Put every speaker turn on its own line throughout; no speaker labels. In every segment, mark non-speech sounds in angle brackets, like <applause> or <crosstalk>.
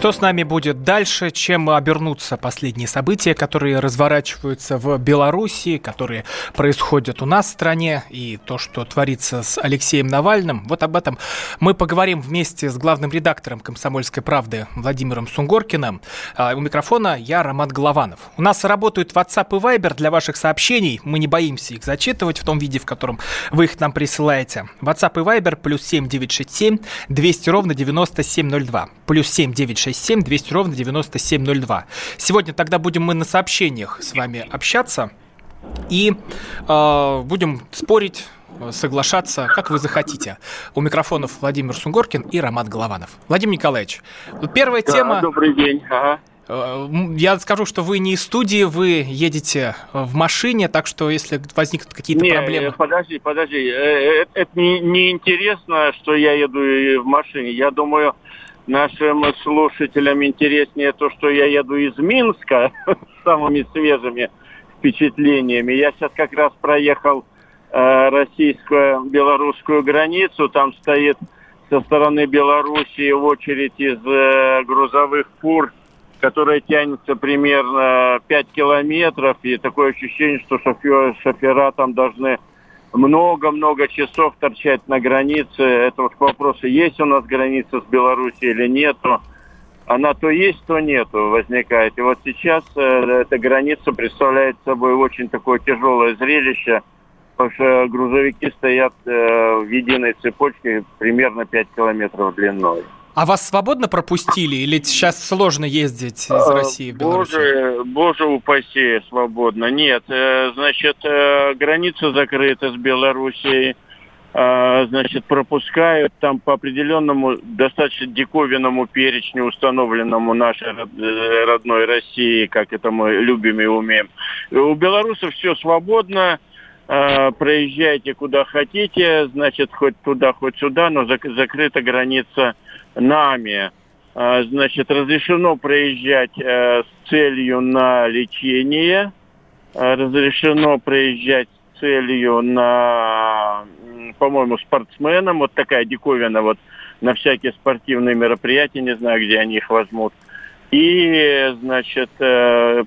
Что с нами будет дальше, чем обернутся последние события, которые разворачиваются в Белоруссии, которые происходят у нас в стране, и то, что творится с Алексеем Навальным. Вот об этом мы поговорим вместе с главным редактором «Комсомольской правды» Владимиром Сунгоркиным. А у микрофона я, Роман Голованов. У нас работают WhatsApp и Viber для ваших сообщений. Мы не боимся их зачитывать в том виде, в котором вы их нам присылаете. WhatsApp и Viber плюс 7967 200 ровно 9702. Плюс 7967 967 200 ровно 9702. Сегодня тогда будем мы на сообщениях с вами общаться и э, будем спорить соглашаться, как вы захотите. У микрофонов Владимир Сунгоркин и Роман Голованов. Владимир Николаевич, первая
да,
тема...
Добрый день. Ага.
Я скажу, что вы не из студии, вы едете в машине, так что если возникнут какие-то
не,
проблемы...
подожди, подожди. Это, это не, не интересно, что я еду в машине. Я думаю, нашим слушателям интереснее то, что я еду из Минска <laughs> с самыми свежими впечатлениями. Я сейчас как раз проехал э, российско-белорусскую границу. Там стоит со стороны Белоруссии очередь из э, грузовых фур, которая тянется примерно 5 километров. И такое ощущение, что шофер, шофера там должны много-много часов торчать на границе. Это вот к вопросу, есть у нас граница с Белоруссией или нету. Она то есть, то нету, возникает. И вот сейчас э, эта граница представляет собой очень такое тяжелое зрелище, потому что грузовики стоят э, в единой цепочке примерно 5 километров длиной.
А вас свободно пропустили или сейчас сложно ездить из
А,
России в Беларусь?
Боже, боже упаси, свободно. Нет, э, значит, э, граница закрыта с Белоруссией. А, Значит, пропускают там по определенному, достаточно диковинному перечню, установленному нашей э, родной России, как это мы любим и умеем. У белорусов все свободно, проезжайте куда хотите, значит, хоть туда, хоть сюда, но зак- закрыта граница нами. А, Значит, разрешено проезжать э, с целью на лечение, а, разрешено проезжать с целью на, по-моему, спортсменам. Вот такая диковина вот на всякие спортивные мероприятия, не знаю, где они их возьмут. И, значит, э,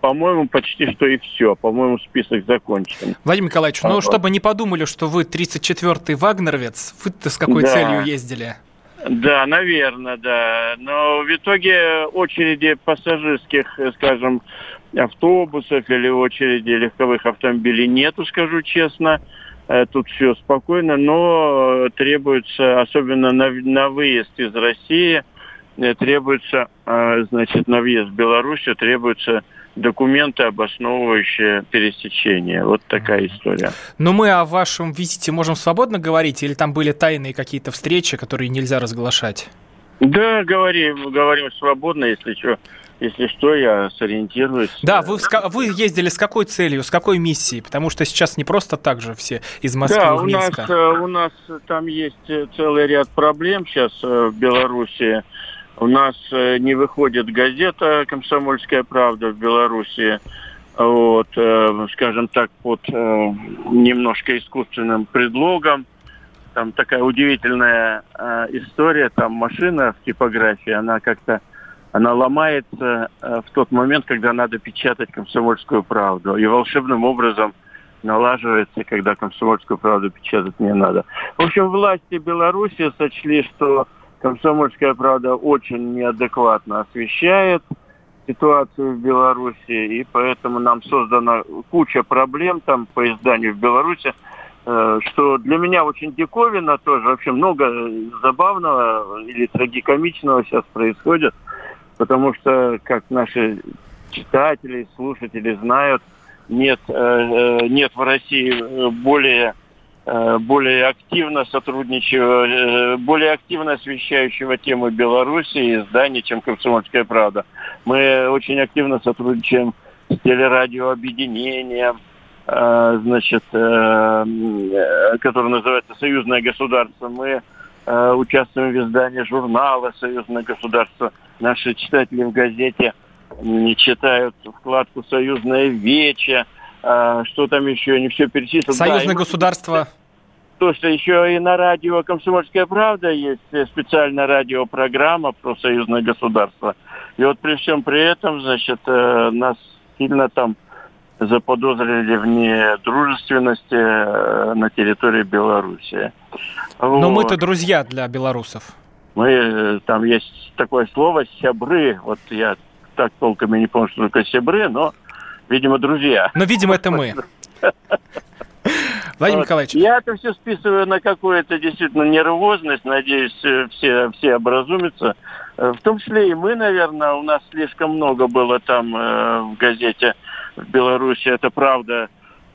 по-моему, почти что и все. По-моему, список закончен.
Владимир Николаевич, ну
Ага.
чтобы не подумали, что вы 34-й вагнеровец, вы-то с какой
Да.
целью ездили?
Да, наверное, да. Но в итоге очереди пассажирских, э, скажем, автобусов или очереди легковых автомобилей нету, скажу честно. Э, Тут все спокойно, но требуется, особенно на, на выезд из России, э, требуется, значит, на въезд в Белоруссию требуются документы, обосновывающие пересечение. Вот такая история.
Но мы о вашем визите можем свободно говорить, или там были тайные какие-то встречи, которые нельзя разглашать?
Да, говорим, говорим свободно, если что. Если что, я сориентируюсь.
Да, вы, вы ездили с какой целью, с какой миссией? Потому что сейчас не просто так же все из Москвы
да,
в
у нас,
Минск.
э, у нас там есть э, целый ряд проблем сейчас э, в Беларуси. У нас э, не выходит газета «Комсомольская правда» в Беларуси. Вот, э, скажем так, под э, немножко искусственным предлогом. Там такая удивительная история. Там машина в типографии, она как-то она ломается в тот момент, когда надо печатать комсомольскую правду. И волшебным образом налаживается, когда комсомольскую правду печатать не надо. В общем, власти Беларуси сочли, что комсомольская правда очень неадекватно освещает ситуацию в Беларуси, и поэтому нам создана куча проблем там по изданию в Беларуси, э, что для меня очень диковина тоже. Вообще много забавного или трагикомичного сейчас происходит, потому что, как наши читатели, слушатели знают, нет, э, э, нет в России более более активно сотрудничающего, более активно освещающего тему Беларуси изданий, чем «Комсомольская правда». Мы очень активно сотрудничаем с телерадиообъединением, значит, которое называется «Союзное государство». Мы участвуем в издании журнала «Союзное государство». Наши читатели в газете не читают вкладку «Союзное вече», что там еще, не все перечислил.
Союзное да, государство
то, что еще и на радио «Комсомольская правда» есть специальная радиопрограмма про союзное государство. И вот при всем при этом, значит, э, нас сильно там заподозрили в недружественности э, на территории Беларуси.
Но вот. мы-то друзья для белорусов.
Мы, э, там есть такое слово «сябры». Вот я так толком и не помню, что такое «сябры», но, видимо, друзья.
Но, видимо, это мы. <laughs> Владимир вот. Николаевич.
Я это все списываю на какую-то действительно нервозность. Надеюсь, э, все, все образумятся. Э, в том числе и мы, наверное, у нас слишком много было там э, в газете в Беларуси. Это правда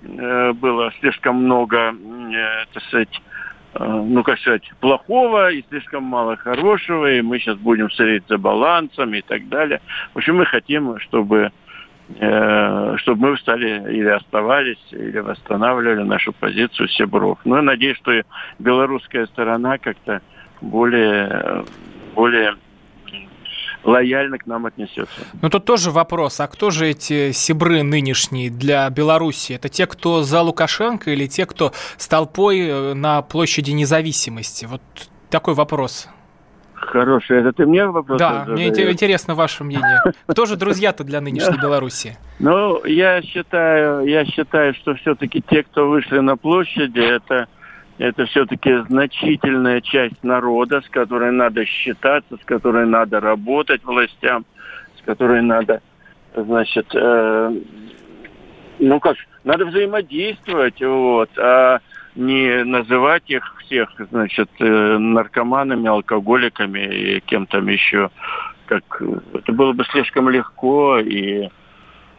э, было слишком много, э, так сказать, ну, как сказать, плохого и слишком мало хорошего, и мы сейчас будем смотреть за балансом и так далее. В общем, мы хотим, чтобы чтобы мы стали или оставались, или восстанавливали нашу позицию Себров. Ну, я надеюсь, что и белорусская сторона как-то более, более лояльно к нам отнесется.
Ну, тут тоже вопрос, а кто же эти сибры нынешние для Беларуси? Это те, кто за Лукашенко или те, кто с толпой э, на площади независимости? Вот такой вопрос.
Хороший. Это ты мне вопрос
Да, задаешь? мне интересно ваше мнение. Кто же друзья-то для нынешней Беларуси?
Ну, я считаю, я считаю, что все-таки те, кто вышли на площади, это, это все-таки значительная часть народа, с которой надо считаться, с которой надо работать властям, с которой надо, значит, э, ну как, надо взаимодействовать, вот, а не называть их всех, значит, э, наркоманами, алкоголиками и кем там еще. Как это было бы слишком легко, и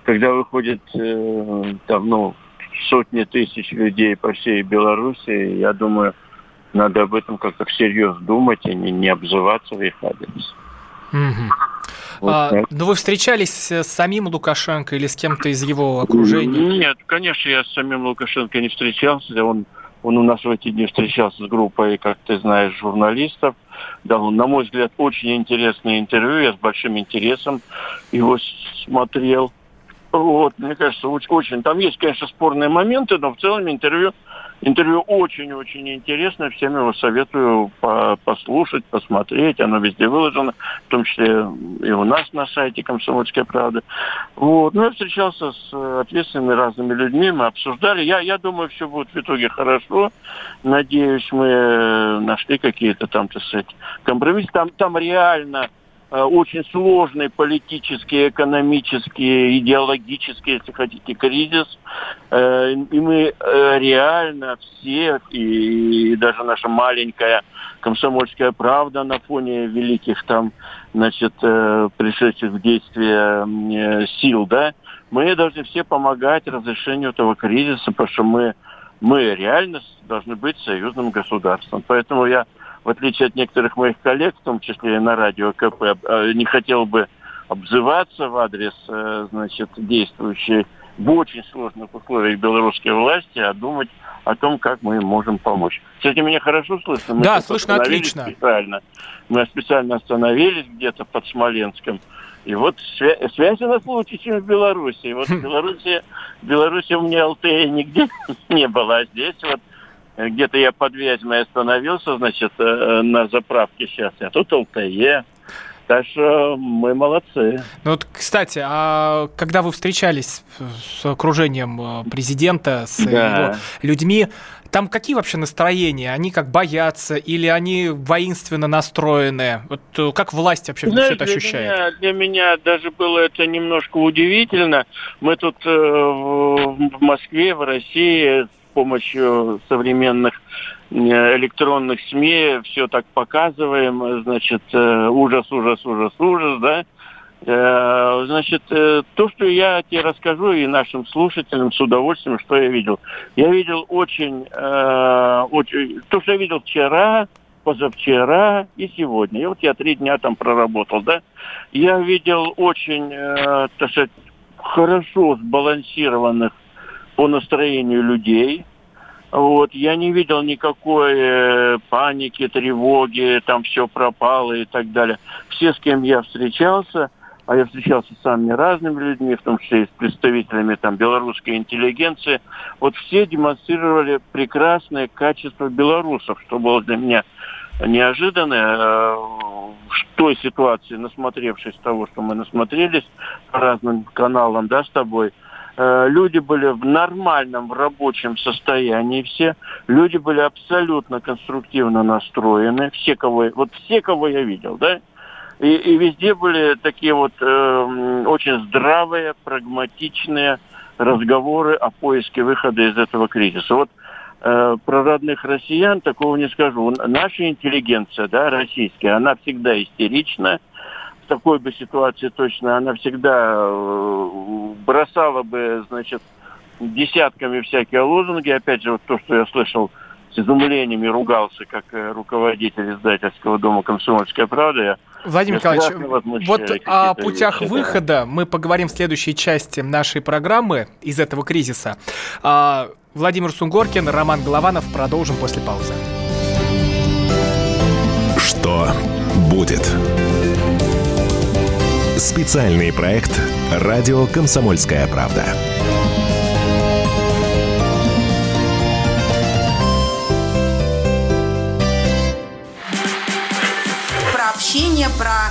когда выходит э, там, ну, сотни тысяч людей по всей Беларуси, я думаю, надо об этом как-то всерьез думать, и не, не обзываться в их адрес.
Угу. Вот а, ну, вы встречались с самим Лукашенко или с кем-то из его окружения?
Нет, конечно, я с самим Лукашенко не встречался. Он он у нас в эти дни встречался с группой, как ты знаешь, журналистов. Дал, на мой взгляд, очень интересное интервью. Я с большим интересом его смотрел. Вот, мне кажется, очень. Там есть, конечно, спорные моменты, но в целом интервью Интервью очень-очень интересно. Всем его советую по послушать, посмотреть. Оно везде выложено, в том числе и у нас на сайте «Комсомольская правда». Вот. Ну, я встречался с ответственными разными людьми, мы обсуждали. Я, я думаю, все будет в итоге хорошо. Надеюсь, мы нашли какие-то там, так сказать, компромиссы. Там, там реально Э, очень сложный политический, экономический, идеологический, если хотите, кризис. Э, и мы э, реально все, и даже наша маленькая комсомольская правда на фоне великих там, значит, пришедших в действие сил, да, мы должны все помогать разрешению этого кризиса, потому что мы, мы реально должны быть союзным государством. Поэтому я в отличие от некоторых моих коллег, в том числе и на радио КП, э, не хотел бы обзываться в адрес э, значит, действующей в очень сложных условиях белорусской власти, а думать о том, как мы им можем помочь. Кстати, меня хорошо слышно? Мы
да, слышно отлично.
Специально. Мы специально остановились где-то под Смоленском. И вот свя- связь у нас лучше, чем в Беларуси. Вот в <laughs> Беларуси, в Беларуси у меня ЛТЕ нигде <laughs> не было, а здесь вот где-то я под Вязьмой остановился, значит, э, на заправке сейчас, а тут ЛТЕ. Так что мы молодцы.
Ну вот, кстати, а когда вы встречались с окружением э, президента, с да. его людьми, там какие вообще настроения? Они как боятся или они воинственно настроены? Вот э, как власть вообще Знаешь, все это ощущает?
Меня, для меня даже было это немножко удивительно. Мы тут э, в Москве, в России помощью современных э, электронных СМИ все так показываем, значит, э, ужас, ужас, ужас, ужас, да, Э, значит, то, что я тебе расскажу и нашим слушателям с удовольствием, что я видел. Я видел очень, очень то, что я видел вчера, позавчера и сегодня. И вот я три дня там проработал, да. Я видел очень, так сказать, хорошо сбалансированных по настроению людей. Вот, я не видел никакой э, паники, тревоги, там все пропало и так далее. Все, с кем я встречался, а я встречался с самыми разными людьми, в том числе и с представителями там белорусской интеллигенции, вот все демонстрировали прекрасное качество белорусов, что было для меня неожиданно э, в той ситуации, насмотревшись того, что мы насмотрелись по разным каналам, да, с тобой, люди были в нормальном, в рабочем состоянии все, люди были абсолютно конструктивно настроены, все, кого, вот все, кого я видел, да, и, и везде были такие вот э, очень здравые, прагматичные разговоры о поиске выхода из этого кризиса. Вот э, про родных россиян такого не скажу. Наша интеллигенция, да, российская, она всегда истерична. В такой бы ситуации точно она всегда э, бросала бы, значит, десятками всякие лозунги. Опять же, вот то, что я слышал с изумлением и ругался как э, руководитель издательского дома «Комсомольская правда». Я
Владимир Николаевич, вот о путях вещи, выхода да. мы поговорим в следующей части нашей программы из этого кризиса. А, Владимир Сунгоркин, Роман Голованов. Продолжим после паузы.
Что будет? Специальный проект «Радио Комсомольская правда».
общение, про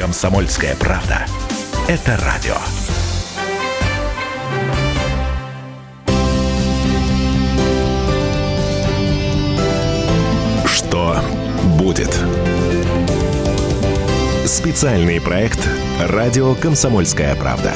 Комсомольская правда. Это радио. Что будет? Специальный проект «Радио Комсомольская правда».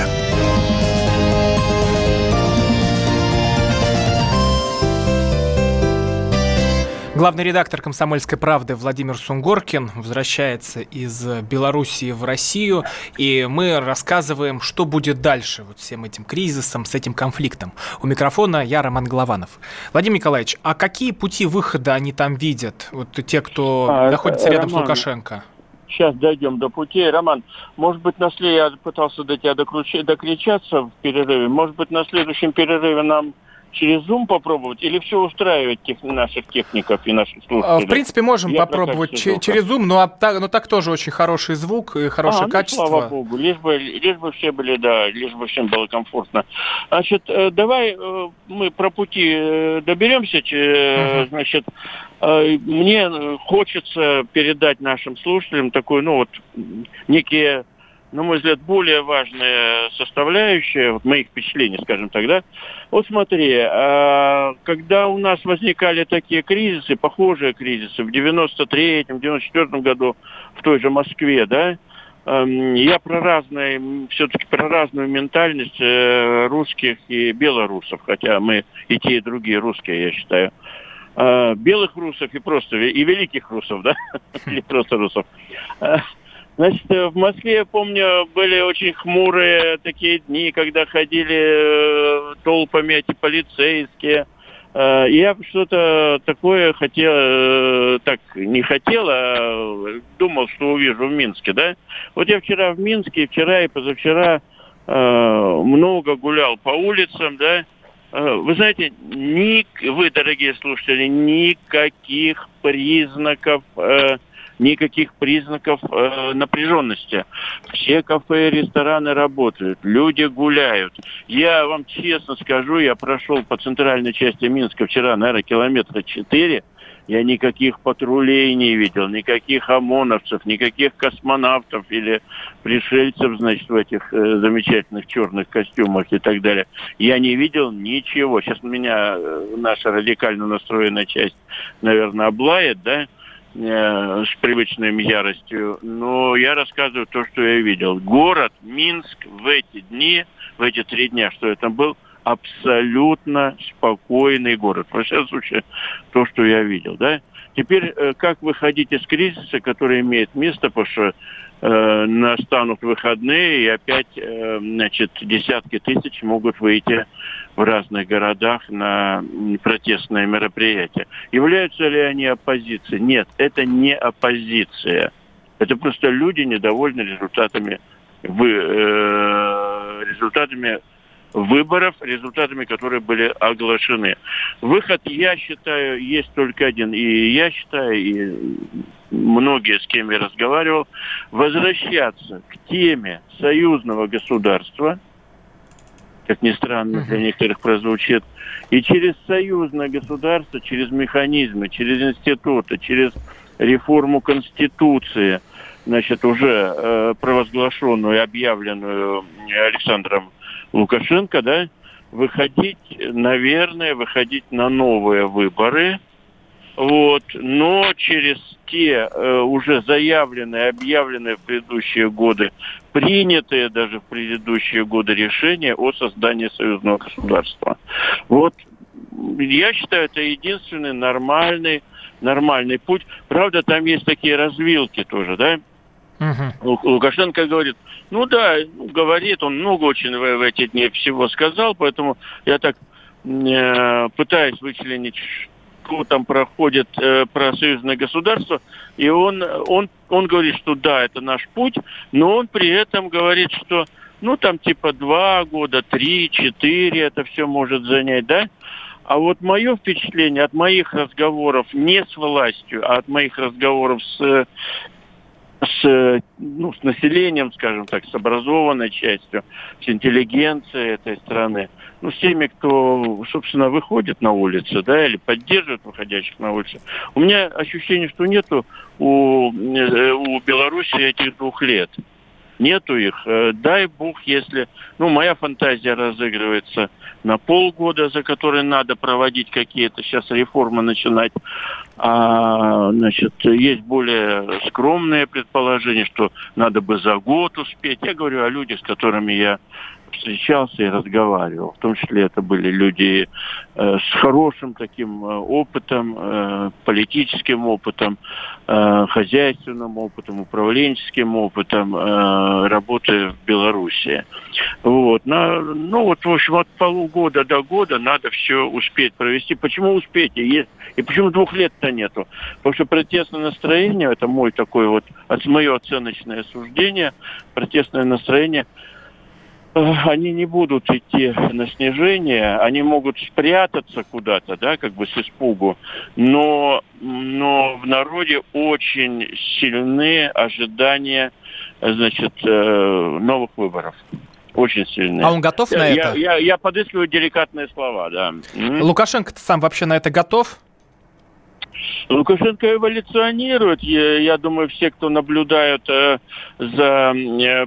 Главный редактор «Комсомольской правды» Владимир Сунгоркин возвращается из Белоруссии в Россию, и мы рассказываем, что будет дальше вот всем этим кризисом, с этим конфликтом. У микрофона я, Роман Голованов. Владимир Николаевич, а какие пути выхода они там видят, вот те, кто а, находится рядом Роман, с Лукашенко?
Сейчас дойдем до путей. Роман, может быть, на след... я пытался до тебя докричаться в перерыве, может быть, на следующем перерыве нам через Zoom попробовать или все устраивать тех, наших техников и наших слушателей?
В принципе, можем Я попробовать ч- через Zoom, но, так, но так тоже очень хороший звук и хорошее а, ну, качество.
слава богу, лишь бы, лишь бы все были, да, лишь бы всем было комфортно. Значит, э, давай э, мы про пути э, доберемся, значит, мне хочется передать нашим слушателям такой, ну вот, некие на мой взгляд, более важная составляющая вот моих впечатлений, скажем так, да. Вот смотри, а, когда у нас возникали такие кризисы, похожие кризисы в 93-м, 94-м году в той же Москве, да, эм, я про разные, все-таки про разную ментальность э, русских и белорусов, хотя мы и те, и другие русские, я считаю э, белых русов и просто и великих русов, да, <laughs> или просто русов. Значит, э, в Москве, я помню, были очень хмурые такие дни, когда ходили э, толпами эти полицейские. Э, я что-то такое хотел, так не хотел, а думал, что увижу в Минске, да. Вот я вчера в Минске, вчера и позавчера много гулял по улицам, да. Вы знаете, ни, вы, дорогие слушатели, никаких признаков никаких признаков э, напряженности. Все кафе и рестораны работают, люди гуляют. Я вам честно скажу, я прошел по центральной части Минска вчера, наверное, километра четыре. Я никаких патрулей не видел, никаких ОМОНовцев, никаких космонавтов или пришельцев, значит, в этих э, замечательных черных костюмах и так далее. Я не видел ничего. Сейчас меня э, наша радикально настроенная часть, наверное, облает, да, э, с привычной яростью. Но я рассказываю то, что я видел. Город Минск в эти дни, в эти три дня, что это был, абсолютно спокойный город. Во всяком случае, то, что я видел, да. Теперь, э, как выходить из кризиса, который имеет место, потому что э, настанут выходные, и опять, э, значит, десятки тысяч могут выйти в разных городах на протестные мероприятия. Являются ли они оппозицией? Нет, это не оппозиция. Это просто люди недовольны результатами, вы, э, результатами выборов, результатами которые были оглашены. Выход, я считаю, есть только один. И я считаю, и многие, с кем я разговаривал, возвращаться к теме союзного государства, как ни странно для некоторых прозвучит, и через союзное государство, через механизмы, через институты, через реформу Конституции, значит, уже э, провозглашенную и объявленную Александром Лукашенко, да, выходить, наверное, выходить на новые выборы, вот, но через те э, уже заявленные, объявленные в предыдущие годы, принятые даже в предыдущие годы решения о создании союзного государства. Вот я считаю, это единственный нормальный, нормальный путь. Правда, там есть такие развилки тоже, да? Угу. Лукашенко говорит, ну да, говорит, он много очень в, в эти дни всего сказал, поэтому я так э, пытаюсь вычленить, что там проходит э, про союзное государство, и он, он, он говорит, что да, это наш путь, но он при этом говорит, что ну там типа два года, три, четыре это все может занять, да? А вот мое впечатление от моих разговоров не с властью, а от моих разговоров с с, ну, с населением, скажем так, с образованной частью, с интеллигенцией этой страны, ну, с теми, кто, собственно, выходит на улицы, да, или поддерживает выходящих на улицы. У меня ощущение, что нету у, э, у Беларуси этих двух лет нету их. Э, дай бог, если... Ну, моя фантазия разыгрывается на полгода, за которые надо проводить какие-то сейчас реформы начинать. А, значит, есть более скромные предположения, что надо бы за год успеть. Я говорю о людях, с которыми я встречался и разговаривал. В том числе это были люди э, с хорошим таким э, опытом, э, политическим опытом, э, хозяйственным опытом, управленческим опытом э, работы в Беларуси. Вот. На, ну вот, в общем, от полугода до года надо все успеть провести. Почему успеть? И, и почему двух лет-то нету? Потому что протестное настроение, это мой такой вот, мое оценочное суждение, протестное настроение – они не будут идти на снижение, они могут спрятаться куда-то, да, как бы с испугу, но, но в народе очень сильны ожидания, значит, э, новых выборов. Очень сильные.
А он готов на
я,
это?
Я, я подыскиваю деликатные слова, да.
Лукашенко сам вообще на это готов?
Лукашенко эволюционирует. Я, я думаю, все, кто наблюдают э, за, э,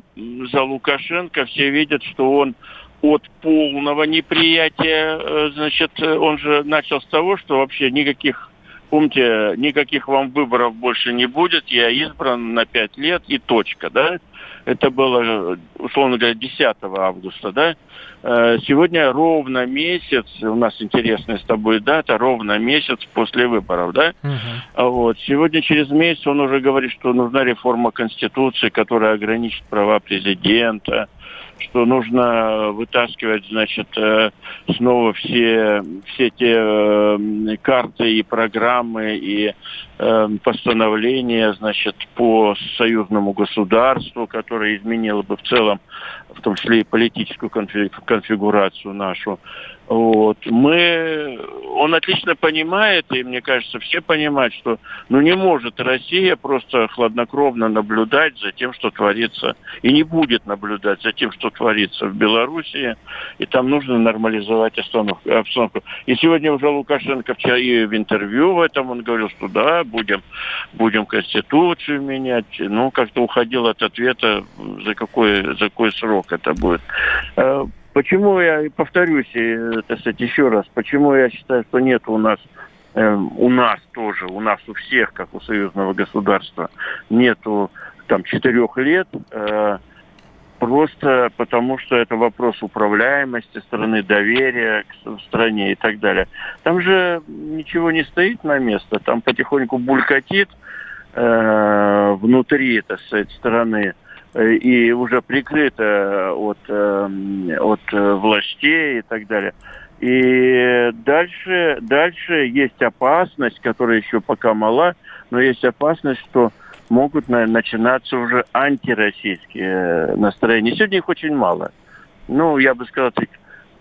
за Лукашенко, все видят, что он от полного неприятия, э, значит, он же начал с того, что вообще никаких Помните, никаких вам выборов больше не будет, я избран на пять лет и точка, да? Это было, условно говоря, 10 августа, да? Э, сегодня ровно месяц, у нас интересная с тобой дата, ровно месяц после выборов, да? Uh-huh. Вот. Сегодня через месяц он уже говорит, что нужна реформа Конституции, которая ограничит права президента, что нужно вытаскивать, значит, э, снова все, все те э, карты и программы и постановление, значит, по союзному государству, которое изменило бы в целом, в том числе и политическую конфигурацию нашу. Вот. Мы, он отлично понимает, и мне кажется, все понимают, что ну, не может Россия просто хладнокровно наблюдать за тем, что творится, и не будет наблюдать за тем, что творится в Белоруссии, и там нужно нормализовать обстановку. И сегодня уже Лукашенко вчера и в интервью в этом он говорил, что да, будем, будем Конституцию менять, ну, как-то уходил от ответа, за какой, за какой срок это будет. Э, Почему я повторюсь, это, кстати, еще раз, почему я считаю, что нет у нас э, у нас тоже, у нас у всех, как у союзного государства, нету там четырех лет, э, просто потому что это вопрос управляемости страны, доверия к стране и так далее. Там же ничего не стоит на место, там потихоньку булькатит э, внутри, этой страны Э, и уже прикрыто от, эм, от э, властей и так далее. И дальше, дальше есть опасность, которая еще пока мала, но есть опасность, что могут начинаться уже антироссийские э, настроения. Сегодня их очень мало. Ну, я бы сказал,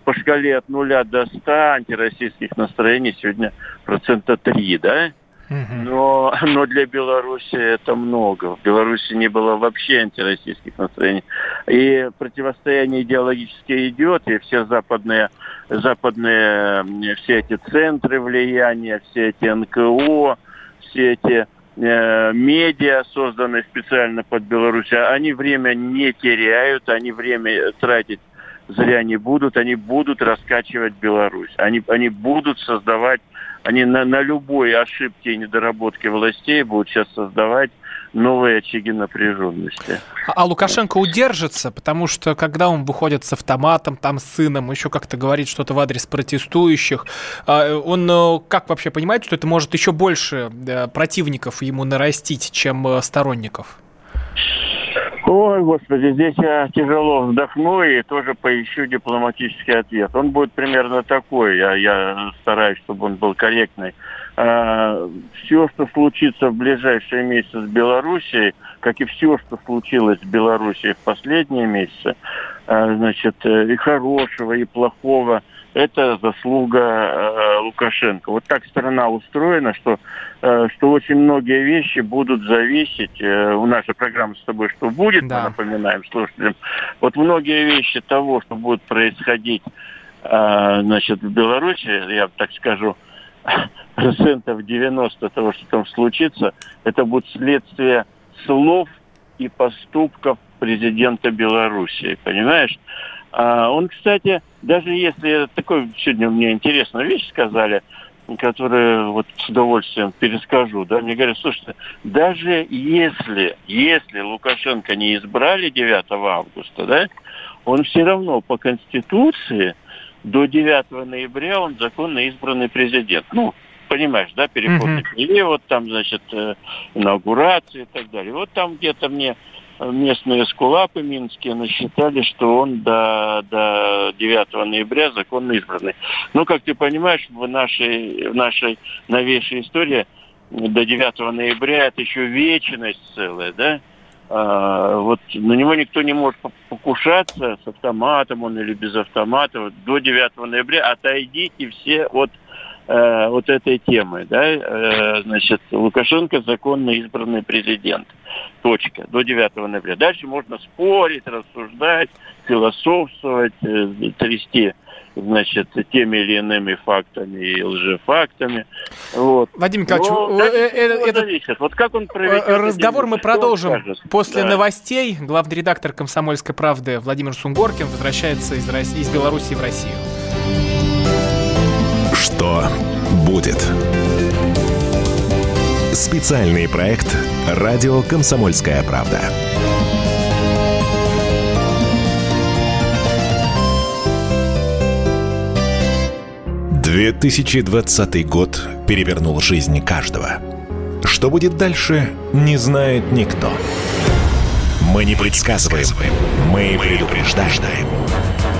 по шкале от нуля до ста антироссийских настроений сегодня процента три, да? Но, <laughs> но для Беларуси это много. В Беларуси не было вообще антироссийских настроений. И противостояние идеологически идет, и все западные, западные все эти центры влияния, все эти НКО, все эти медиа, созданные специально под Беларусь, они время не теряют, они время тратить зря не будут, они будут раскачивать Беларусь. Они, они будут создавать они на, на любой ошибке и недоработке властей будут сейчас создавать новые очаги напряженности.
А, а Лукашенко удержится, потому что когда он выходит с автоматом, там с сыном, еще как-то говорит что-то в адрес протестующих, а, он э, как вообще понимает, что это может еще больше э, противников ему нарастить, чем э, сторонников?
Ой, господи, здесь я тяжело вздохну и тоже поищу дипломатический ответ. Он будет примерно такой. Я, я стараюсь, чтобы он был корректный. А, все, что случится в ближайшие месяцы с Белоруссией, как и все, что случилось в Белоруссии в последние месяцы, а, значит, и хорошего, и плохого – это заслуга э, Лукашенко. Вот так страна устроена, что, э, что очень многие вещи будут зависеть. Э, у нашей программы с тобой что будет, да. мы напоминаем слушателям. Вот многие вещи того, что будет происходить значит, в Беларуси, я так скажу, <laughs> процентов 90 того, что там случится, это будет следствие слов и поступков президента Беларуси. Понимаешь? А он, кстати, даже если такой сегодня мне интересную вещь сказали, которую вот с удовольствием перескажу, да, мне говорят, слушайте, даже если, если Лукашенко не избрали 9 августа, да, он все равно по Конституции до 9 ноября он законно избранный президент. Ну, понимаешь, да, переход uh-huh. вот там, значит, э, инаугурация и так далее. Вот там где-то мне местные скулапы минские насчитали, что он до, до 9 ноября законно избранный. Но, как ты понимаешь, в нашей, в нашей новейшей истории до 9 ноября это еще вечность целая, да? А, вот на него никто не может покушаться с автоматом он или без автомата. Вот до 9 ноября отойдите все от э, вот этой темы, да, э, значит, Лукашенко законно избранный президент. Точка. До 9 ноября. Дальше можно спорить, рассуждать, философствовать, э, трясти значит, теми или иными фактами и лжефактами. Вот.
Вадим Николаевич, Но, э, э, это, зависит. Вот как он проведет разговор мы продолжим после да. новостей. Главный редактор «Комсомольской правды» Владимир Сунгоркин возвращается из, России, из Беларуси в Россию.
Что будет? Специальный проект «Радио Комсомольская правда». «2020 год перевернул жизни каждого. Что будет дальше, не знает никто. Мы не предсказываем, мы предупреждаем».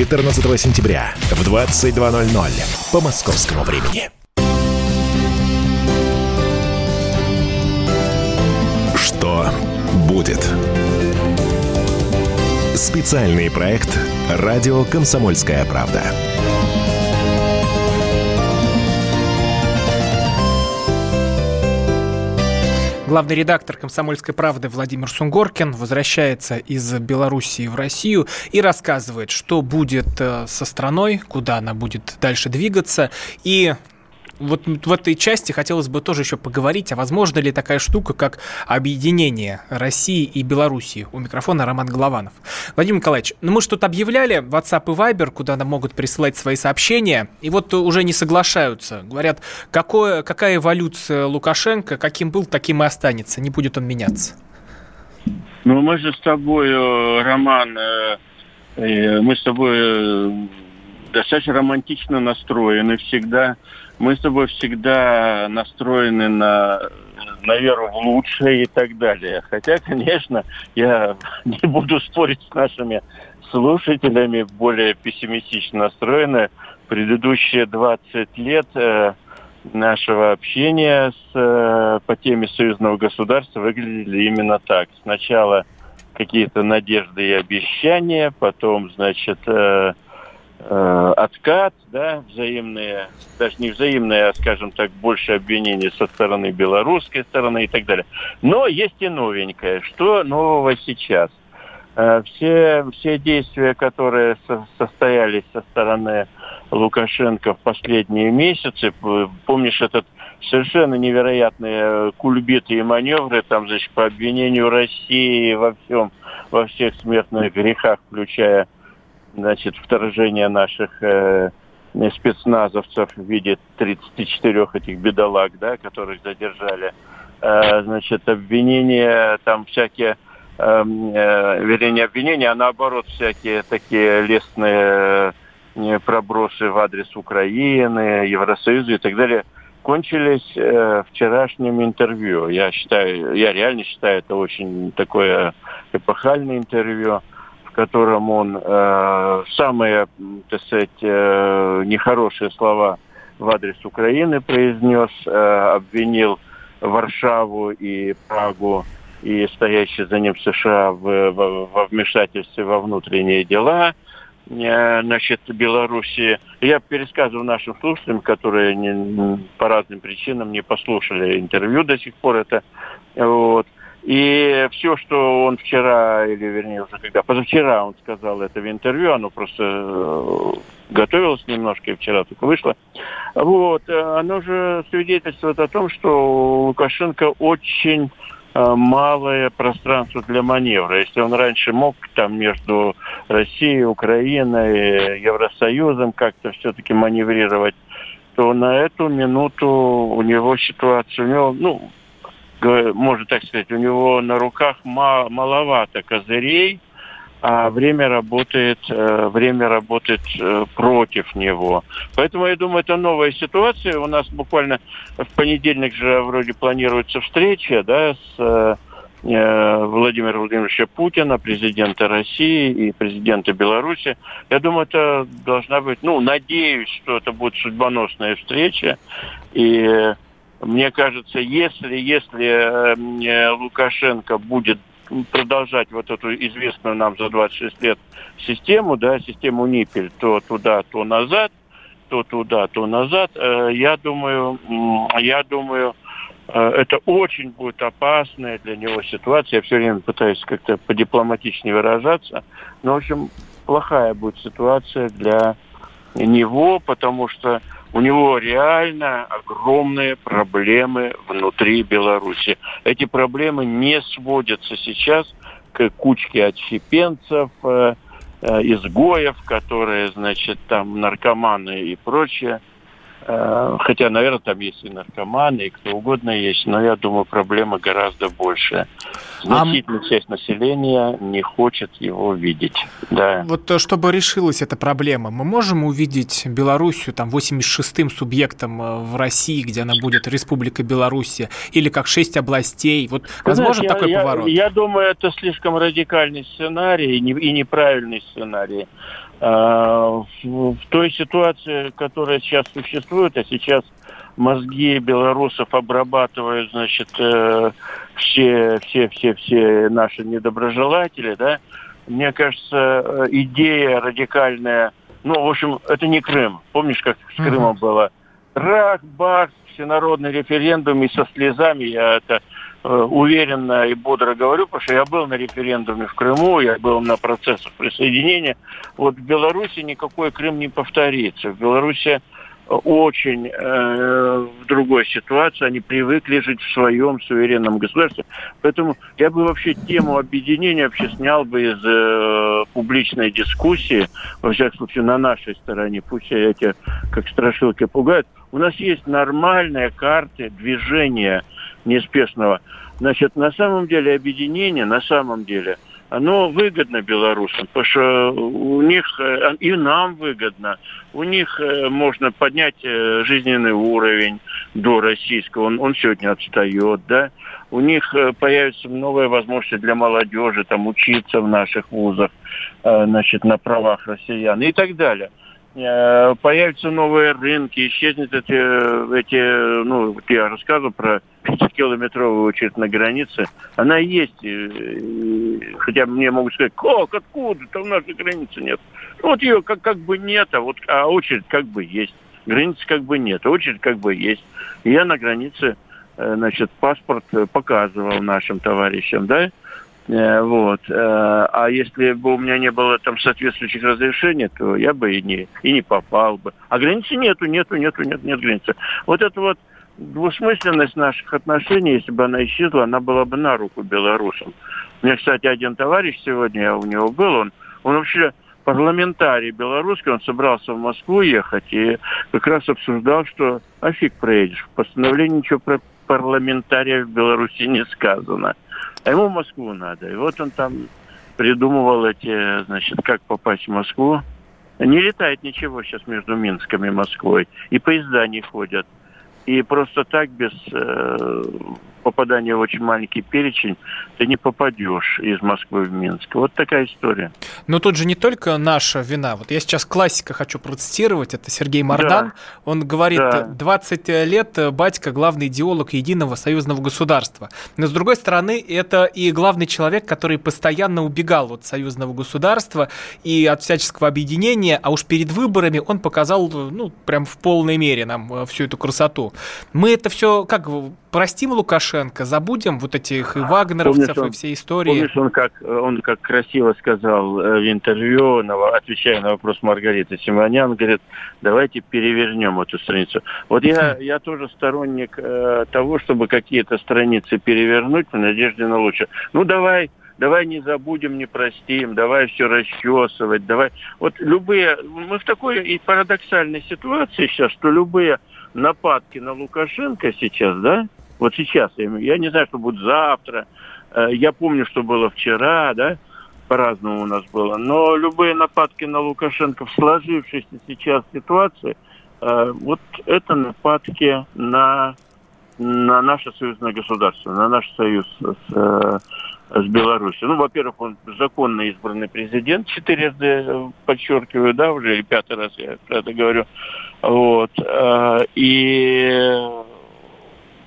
С 14 сентября в 22.00 по московскому времени. Что будет? Специальный проект «Радио Комсомольская правда».
Главный редактор «Комсомольской правды» Владимир Сунгоркин возвращается из Белоруссии в Россию и рассказывает, что будет э, со страной, куда она будет дальше двигаться. И вот в этой части хотелось бы тоже еще поговорить, а возможно ли такая штука, как объединение России и Белоруссии. У микрофона Роман Голованов. Владимир Николаевич, ну мы тут объявляли WhatsApp и Viber, куда нам могут присылать свои сообщения, и вот уже не соглашаются. Говорят, какое, какая эволюция Лукашенко, каким был, таким и останется, не будет он меняться.
Ну мы же с тобой, э, Роман, э, э, мы с тобой достаточно романтично настроены всегда мы с тобой всегда настроены на, на веру в лучшее и так далее. Хотя, конечно, я <laughs> не буду спорить с нашими слушателями, более пессимистично настроены. Предыдущие 20 лет э, нашего общения с, э, по теме союзного государства выглядели именно так. Сначала какие-то надежды и обещания, потом, значит, э, э, откат, да, взаимные, даже не взаимные, а, скажем так, больше обвинений со стороны белорусской стороны и так далее. Но есть и новенькое. Что нового сейчас? Э, все, все действия, которые со, состоялись со стороны Лукашенко в последние месяцы, помнишь этот совершенно невероятные кульбиты и маневры, там, значит, по обвинению России во всем, во всех смертных грехах, включая значит, вторжение наших э, спецназовцев в виде 34 этих бедолаг, да, которых задержали. Э, значит, обвинения, там всякие, э, э, вернее, не обвинения, а наоборот, всякие такие лестные э, пробросы в адрес Украины, Евросоюза и так далее, кончились э, вчерашним интервью. Я считаю, я реально считаю, это очень такое эпохальное интервью котором он э, самые, так сказать, э, нехорошие слова в адрес Украины произнес, э, обвинил Варшаву и Прагу и стоящие за ним США в, в, во вмешательстве во внутренние дела э, значит, Белоруссии. Я пересказываю нашим слушателям, которые не, по разным причинам не послушали интервью до сих пор это. Вот. И все, что он вчера, или вернее уже когда, позавчера он сказал это в интервью, оно просто э, готовилось немножко и вчера только вышло. Вот, э, оно же свидетельствует о том, что Лукашенко очень э, малое пространство для маневра. Если он раньше мог там между Россией, Украиной, Евросоюзом как-то все-таки маневрировать, то на эту минуту у него ситуация, у него, ну, можно так сказать, у него на руках маловато козырей, а время работает, э, время работает э, против него. Поэтому я думаю, это новая ситуация. У нас буквально в понедельник же вроде планируется встреча, да, с э, Владимира Владимировича Путина, президента России и президента Беларуси. Я думаю, это должна быть, ну, надеюсь, что это будет судьбоносная встреча. И мне кажется, если, если эм, э, Лукашенко будет продолжать вот эту известную нам за 26 лет систему, да, систему Ниппель, то туда, то назад, то туда, то назад, э, я думаю, я думаю, э, это очень будет опасная для него ситуация. Я все время пытаюсь как-то подипломатичнее выражаться. Но, в общем, плохая будет ситуация для него, потому что у него реально огромные проблемы внутри Беларуси. Эти проблемы не сводятся сейчас к кучке отщепенцев, э, э, изгоев, которые, значит, там наркоманы и прочее. Э, хотя, наверное, там есть и наркоманы, и кто угодно есть, но я думаю, проблема гораздо больше. Значительная а... часть населения не хочет его видеть. Да.
Вот э, чтобы решилась эта проблема, мы можем увидеть Белоруссию там 86-м субъектом э, в России, где она будет Республика Белоруссия, или как шесть областей? Вот возможно
Знаешь,
такой
я,
поворот?
Я, я думаю, это слишком радикальный сценарий и неправильный сценарий. А, в той ситуации, которая сейчас существует, а сейчас мозги белорусов обрабатывают, значит, э, все, все, все, все наши недоброжелатели, да, мне кажется, э, идея радикальная, ну, в общем, это не Крым. Помнишь, как с Крымом mm-hmm. было? Рах, бах, всенародный референдум, и со слезами я это Э, уверенно и бодро говорю, потому что я был на референдуме в Крыму, я был на процессах присоединения. Вот в Беларуси никакой Крым не повторится. В Беларуси очень э, в другой ситуации, они привыкли жить в своем суверенном государстве. Поэтому я бы вообще тему объединения вообще снял бы из э, публичной дискуссии, во всяком случае на нашей стороне, пусть эти как страшилки пугают. У нас есть нормальные карты движения неспешного. Значит, на самом деле объединение, на самом деле, оно выгодно белорусам, потому что у них, э, и нам выгодно, у них э, можно поднять э, жизненный уровень до российского, он, он сегодня отстает, да, у них появятся новые возможности для молодежи, там, учиться в наших вузах, значит, на правах россиян и так далее. Э, появятся новые рынки, исчезнет эти, эти ну, я рассказывал про пятикилометровую очередь на границе. Она есть, хотя мне могут сказать, как, откуда, там нашей границы нет. Вот ее как, как бы нет, а, вот, а очередь как бы есть. Границы как бы нет, а очередь как бы есть. И я на границе, э, значит, паспорт показывал нашим товарищам, да, Э, вот. Э, а если бы у меня не было там соответствующих разрешений, то я бы и не, и не попал бы. А границы нету, нету, нету, нет, нет границы. Вот это вот двусмысленность наших отношений, если бы она исчезла, она была бы на руку белорусам. У меня, кстати, один товарищ сегодня, у него был, он, он вообще парламентарий белорусский, он собрался в Москву ехать и как раз обсуждал, что а проедешь. В постановлении ничего про парламентария в Беларуси не сказано. А ему в Москву надо. И вот он там придумывал эти, значит, как попасть в Москву. Не летает ничего сейчас между Минском и Москвой. И поезда не ходят. И просто так без э, попадания в очень маленький перечень ты не попадешь из Москвы в Минск. Вот такая история.
Но тут же не только наша вина. Вот я сейчас классика хочу процитировать. Это Сергей Мардан. Да. Он говорит, да. 20 лет батька главный идеолог единого союзного государства. Но с другой стороны, это и главный человек, который постоянно убегал от союзного государства и от всяческого объединения, а уж перед выборами он показал, ну, прям в полной мере нам э, всю эту красоту. Мы это все как простим Лукашенко, забудем вот этих и вагнеровцев, помнишь, он, и все истории.
Помнишь, он как, он как красиво сказал э, в интервью, отвечая на вопрос Маргариты Симонян, говорит, давайте перевернем эту страницу. Вот я, я тоже сторонник э, того, чтобы какие-то страницы перевернуть в надежде на лучшее. Ну, давай давай не забудем, не простим, давай все расчесывать, давай... Вот любые... Мы в такой и парадоксальной ситуации сейчас, что любые нападки на Лукашенко сейчас, да, вот сейчас, я не знаю, что будет завтра, э, я помню, что было вчера, да, по-разному у нас было, но любые нападки на Лукашенко в сложившейся сейчас ситуации, э, вот это нападки на, на наше союзное государство, на наш союз с, э, с Беларусью. Ну, во-первых, он законно избранный президент, четырежды, подчеркиваю, да, уже и пятый раз я про это говорю. Вот. И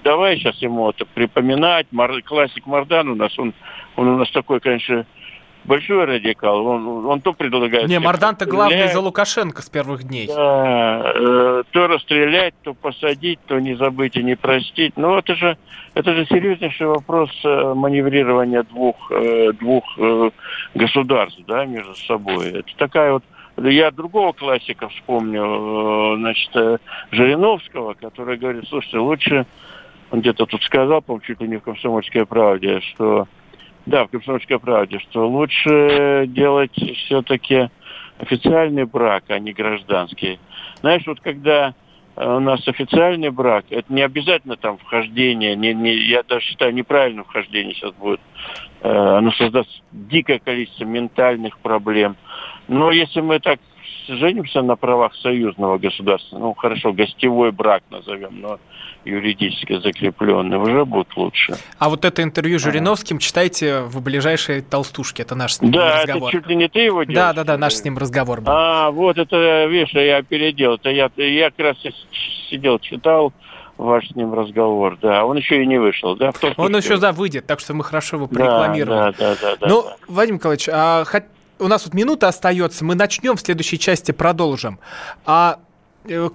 давай сейчас ему это припоминать. Мар... Классик Мардан у нас, он, он у нас такой, конечно, большой радикал. Он, он то предлагает...
Не, Мардан-то главный за Лукашенко с первых дней.
Да, э, то расстрелять, то посадить, то не забыть и не простить. Ну, это же, это же серьезнейший вопрос э, маневрирования двух, э, двух э, государств да, между собой. Это такая вот я другого классика вспомню, э, значит, Жириновского, который говорит, слушайте, лучше он где-то тут сказал, по-моему, чуть ли не в «Комсомольской правде», что... Да, в «Комсомольской правде», что лучше делать все-таки официальный брак, а не гражданский. Знаешь, вот когда у нас официальный брак, это не обязательно там вхождение, не, не, я даже считаю, неправильным вхождение сейчас будет. Оно создаст дикое количество ментальных проблем. Но если мы так женимся на правах союзного государства, ну хорошо, гостевой брак назовем, но юридически закрепленный, уже будет лучше.
А вот это интервью Жириновским читайте в ближайшей толстушке, это наш с ним
да,
разговор.
Да, это чуть ли не ты его делаешь?
Да, да, да, наш с ним разговор был.
А, вот это, видишь, я переделал. Это я, я как раз сидел, читал, ваш с ним разговор, да. Он еще и не вышел, да?
Он еще, да, выйдет, так что мы хорошо его прорекламировали.
Да, да, да. да
ну,
да.
Вадим Николаевич, а, у нас вот минута остается, мы начнем в следующей части, продолжим. А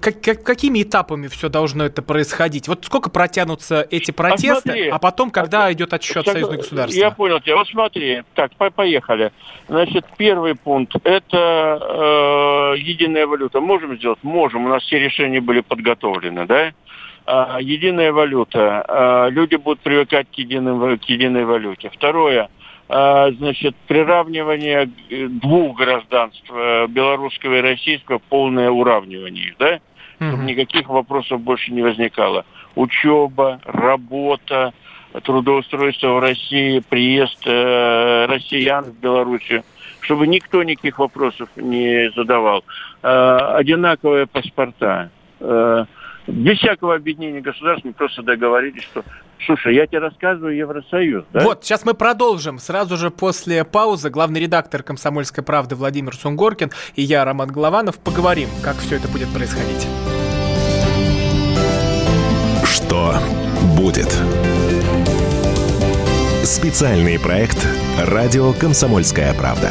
как, как, какими этапами все должно это происходить? Вот сколько протянутся эти протесты, а, смотри, а потом, когда а, идет отсчет так, союзных государств?
Я понял тебя. Вот смотри, так, по поехали. Значит, первый пункт – это э, единая валюта. Можем сделать? Можем. У нас все решения были подготовлены, да? Э, единая валюта. Э, люди будут привыкать к, единым, к единой валюте. Второе – а, значит, приравнивание двух гражданств, э, белорусского и российского, полное уравнивание да? Чтобы никаких вопросов больше не возникало. Учеба, работа, трудоустройство в России, приезд э, россиян в Белоруссию, чтобы никто никаких вопросов не задавал. Э, одинаковые паспорта. Э, без всякого объединения государств мы просто договорились, что Слушай, я тебе рассказываю Евросоюз, да?
Вот, сейчас мы продолжим. Сразу же после паузы главный редактор «Комсомольской правды» Владимир Сунгоркин и я, Роман Голованов, поговорим, как все это будет происходить.
Что будет? Специальный проект «Радио Комсомольская правда».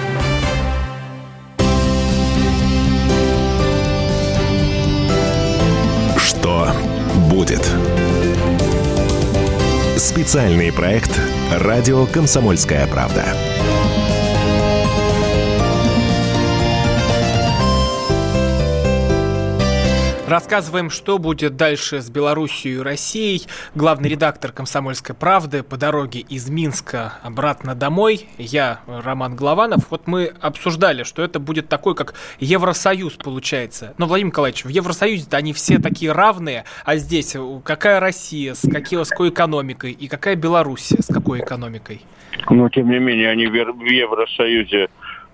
Будет? Специальный проект «Радио Комсомольская правда».
Рассказываем, что будет дальше с Белоруссией и Россией. Главный редактор «Комсомольской правды» по дороге из Минска обратно домой. Я, Роман Главанов. Вот мы обсуждали, что это будет такой, как Евросоюз получается. Но, Владимир Николаевич, в Евросоюзе-то они все такие равные, а здесь какая Россия, с, какой, с какой экономикой, и какая Белоруссия, с какой экономикой?
Но, тем не менее, они в Евросоюзе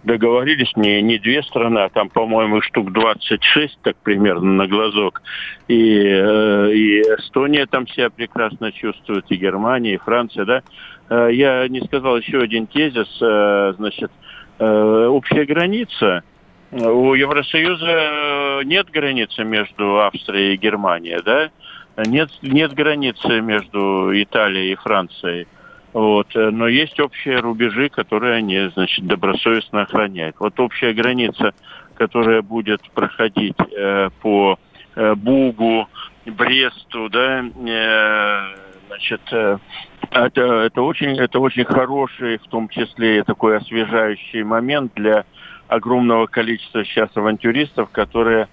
договорились, не, не две страны, а там, по-моему, штук 26, так примерно, на глазок. И, э, и Эстония там себя прекрасно чувствует, и Германия, и Франция, да. Э, я не сказал еще один тезис, э, значит, общая граница. У Евросоюза нет границы между Австрией и Германией, да? Нет, нет границы между Италией и Францией. Вот. Э, но есть общие рубежи, которые они, значит, добросовестно охраняют. Вот общая граница, которая будет проходить э, по э, Бугу, Бресту, да, э, значит, э, это, это, очень, это очень хороший, в том числе такой освежающий момент для огромного количества сейчас авантюристов, которые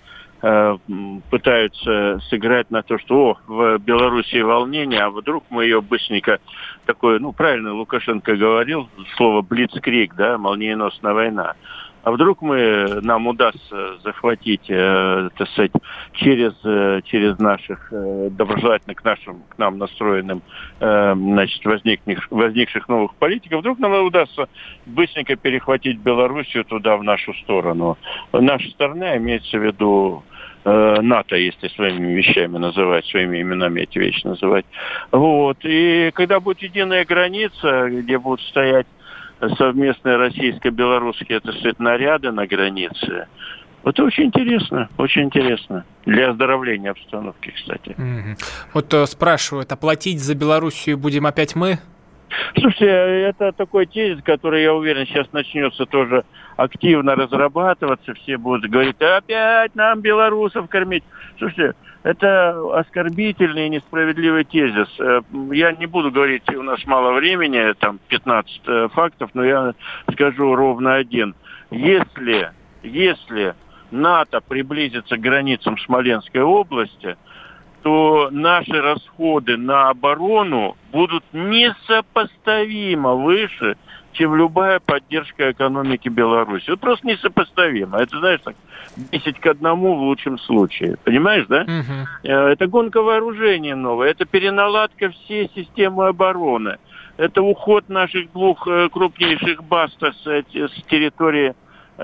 пытаются сыграть на то, что о, в Белоруссии волнение, а вдруг мы ее быстренько такое, ну правильно Лукашенко говорил, слово блицкрик, да, молниеносная война. А вдруг мы, нам удастся захватить, э, так сказать, через, э, через наших, э, доброжелательно к нашим, к нам настроенным, э, значит, возникших, возникших новых политиков, вдруг нам удастся быстренько перехватить Белоруссию туда, в нашу сторону. Наша сторона имеется в виду Э, НАТО, если своими вещами называть, своими именами эти вещи называть. Вот. И когда будет единая граница, где будут стоять совместные российско-белорусские, это сказать, наряды на границе, это очень интересно, очень интересно. Для оздоровления обстановки, кстати.
Mm-hmm. Вот э, спрашивают, оплатить за Белоруссию будем опять мы?
Слушайте, это такой тезис, который, я уверен, сейчас начнется тоже активно разрабатываться. Все будут говорить, опять нам белорусов кормить. Слушайте, это оскорбительный и несправедливый тезис. Э, я не буду говорить, у нас мало времени, там 15 э, фактов, но я скажу ровно один. Если, если НАТО приблизится к границам Смоленской области, то наши расходы на оборону будут несопоставимо выше, чем любая поддержка экономики Беларуси. Вот просто несопоставимо. Это, знаешь, так, 10 к одному в лучшем случае. Понимаешь, да? Угу. Это гонка вооружения новая, это переналадка всей системы обороны. Это уход наших двух э, крупнейших баз с, с территории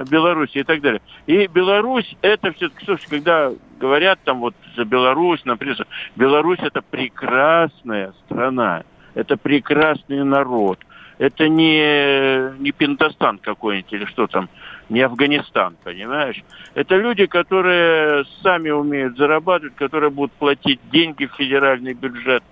Беларуси и так далее. И Беларусь, это все-таки, слушай, когда говорят там вот за Беларусь, например, Беларусь это прекрасная страна, это прекрасный народ. Это не, не Пиндостан какой-нибудь или что там, не Афганистан, понимаешь? Это люди, которые сами умеют зарабатывать, которые будут платить деньги в федеральный бюджет.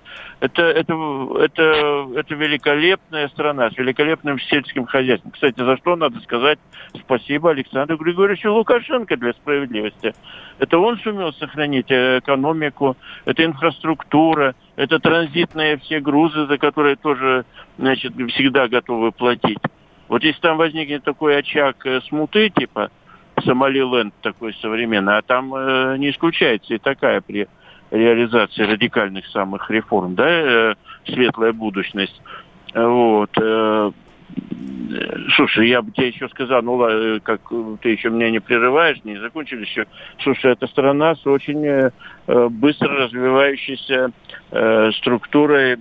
Это, это, это, это великолепная страна с великолепным сельским хозяйством. Кстати, за что надо сказать спасибо Александру Григорьевичу Лукашенко для справедливости. Это он сумел сохранить экономику, это инфраструктура, это транзитные все грузы, за которые тоже значит, всегда готовы платить. Вот если там возникнет такой очаг э, смуты, типа Сомалиленд такой современный, а там э, не исключается и такая при реализации радикальных самых реформ, да, э, светлая будущность. Вот. Э, Слушай, я бы тебе еще сказал, ну ладно, как ты еще меня не прерываешь, не закончили еще. Слушай, это страна с очень э, быстро развивающейся э, структурой э,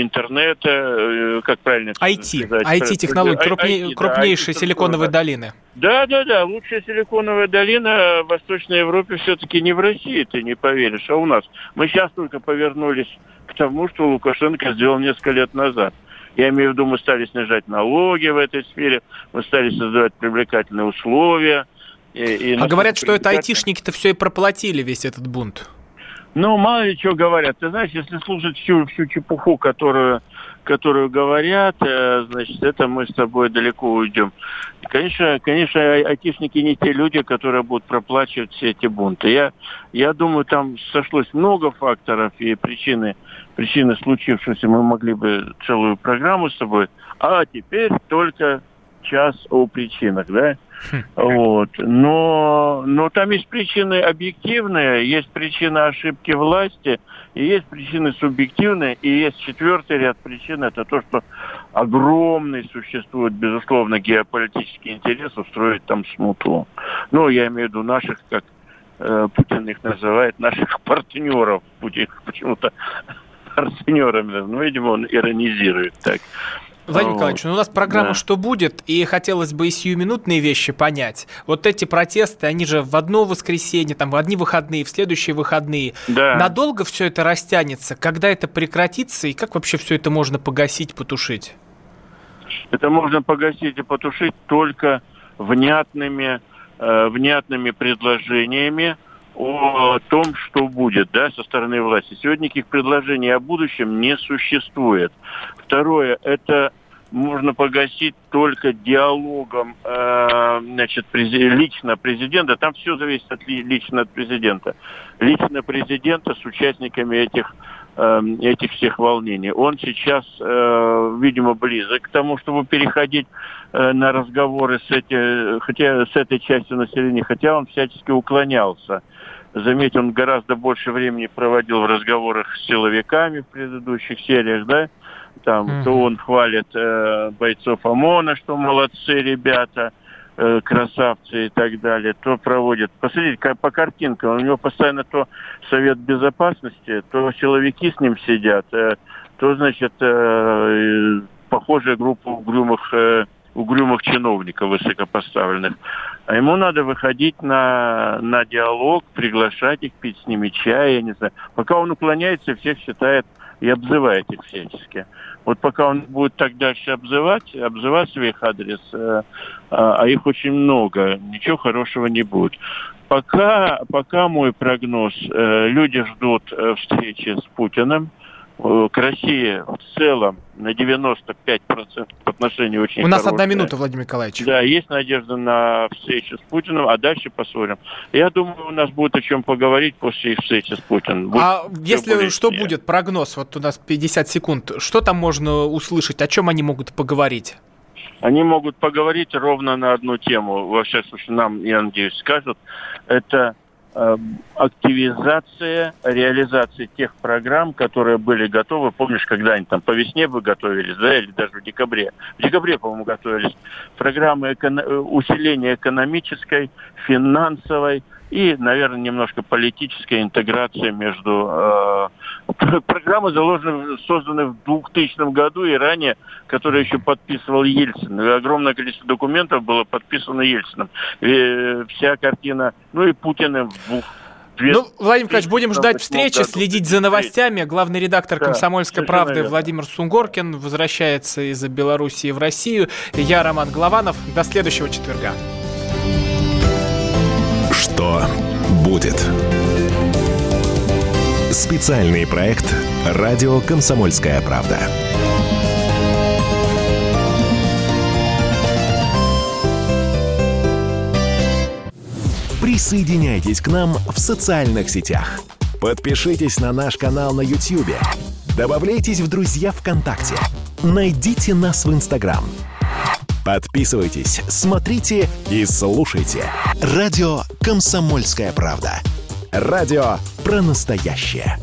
интернета, э, как правильно
IT, сказать? IT-технологии, крупней, IT, крупнейшие да, силиконовые долины.
Да, да, да, лучшая силиконовая долина в Восточной Европе все-таки не в России, ты не поверишь, а у нас. Мы сейчас только повернулись к тому, что Лукашенко сделал несколько лет назад. Я имею в виду, мы стали снижать налоги в этой сфере, мы стали создавать привлекательные условия.
И, и а говорят, что это айтишники-то все и проплатили весь этот бунт.
Ну, мало ли что говорят. Ты знаешь, если слушать всю, всю чепуху, которую, которую говорят, э, значит, это мы с тобой далеко уйдем. Конечно, конечно, айтишники не те люди, которые будут проплачивать все эти бунты. Я, я думаю, там сошлось много факторов и причины, причины случившегося мы могли бы целую программу с тобой. А теперь только час о причинах, да? Вот. Но, но там есть причины объективные, есть причины ошибки власти, и есть причины субъективные, и есть четвертый ряд причин, это то, что огромный существует, безусловно, геополитический интерес устроить там смуту. Ну, я имею в виду наших, как э, Путин их называет, наших партнеров. Путин почему-то партнерами, ну, видимо, он иронизирует так.
Владимир вот. Николаевич, ну у нас программа да. «Что будет?» И хотелось бы и сиюминутные вещи понять. Вот эти протесты, они же в одно воскресенье, там в одни выходные, в следующие выходные. Да. Надолго все это растянется? Когда это прекратится? И как вообще все это можно погасить, потушить?
Это можно погасить и потушить только внятными, э, внятными предложениями, о том, что будет да, со стороны власти. Сегодня никаких предложений о будущем не существует. Второе, это можно погасить только диалогом э, значит, лично президента. Там все зависит от, лично от президента. Лично президента с участниками этих, э, этих всех волнений. Он сейчас, э, видимо, близок к тому, чтобы переходить э, на разговоры с, эти, хотя, с этой частью населения, хотя он всячески уклонялся Заметь, он гораздо больше времени проводил в разговорах с силовиками в предыдущих сериях, да? Там, mm-hmm. то он хвалит э, бойцов ОМОНа, что молодцы ребята, э, красавцы и так далее, то проводит. Посмотрите, как по картинкам, у него постоянно то Совет Безопасности, то силовики с ним сидят, э, то, значит, э, похожая группа угрюмых э, угрюмых чиновников высокопоставленных. А ему надо выходить на, на диалог, приглашать их, пить с ними чай, я не знаю. Пока он уклоняется, всех считает и обзывает их всячески. Вот пока он будет так дальше обзывать, обзывать в их адрес, э, а, а их очень много, ничего хорошего не будет. Пока, пока мой прогноз, э, люди ждут э, встречи с Путиным, к России в целом на 95% отношения очень
У нас
хорошие.
одна минута, Владимир Николаевич.
Да, есть надежда на встречу с Путиным, а дальше посмотрим. Я думаю, у нас будет о чем поговорить после их встречи с Путиным. Будет
А если
более
что будет, прогноз, вот у нас 50 секунд, что там можно услышать, о чем они могут поговорить?
Они могут поговорить ровно на одну тему. Во всяком случае, нам, я надеюсь, скажут. Это э, активизация, реализация тех программ, которые были готовы. Помнишь, когда они там по весне вы готовились, да, или даже в декабре? В декабре, по-моему, готовились. Программы эконо- э, усиления экономической, финансовой и, наверное, немножко политической интеграции между... э, <laughs> программы заложены, созданы в 2000 году и ранее, которые еще подписывал Ельцин. И огромное количество документов было подписано Ельциным. И э, вся картина, ну и Путиным в двух
Ну, Владимир Николаевич, будем ждать
2008
встречи,
году.
следить за новостями. Главный редактор
Да,
«Комсомольской правды»
верно.
Владимир Сунгоркин возвращается из Белоруссии в Россию. Я Роман Голованов. До следующего четверга.
Что будет? Специальный проект «Радио Комсомольская правда». Присоединяйтесь к нам в социальных сетях. Подпишитесь на наш канал на YouTube. Добавляйтесь в друзья ВКонтакте. Найдите нас в Инстаграм. Подписывайтесь, смотрите и слушайте. Радио «Комсомольская правда». Радио про настоящее.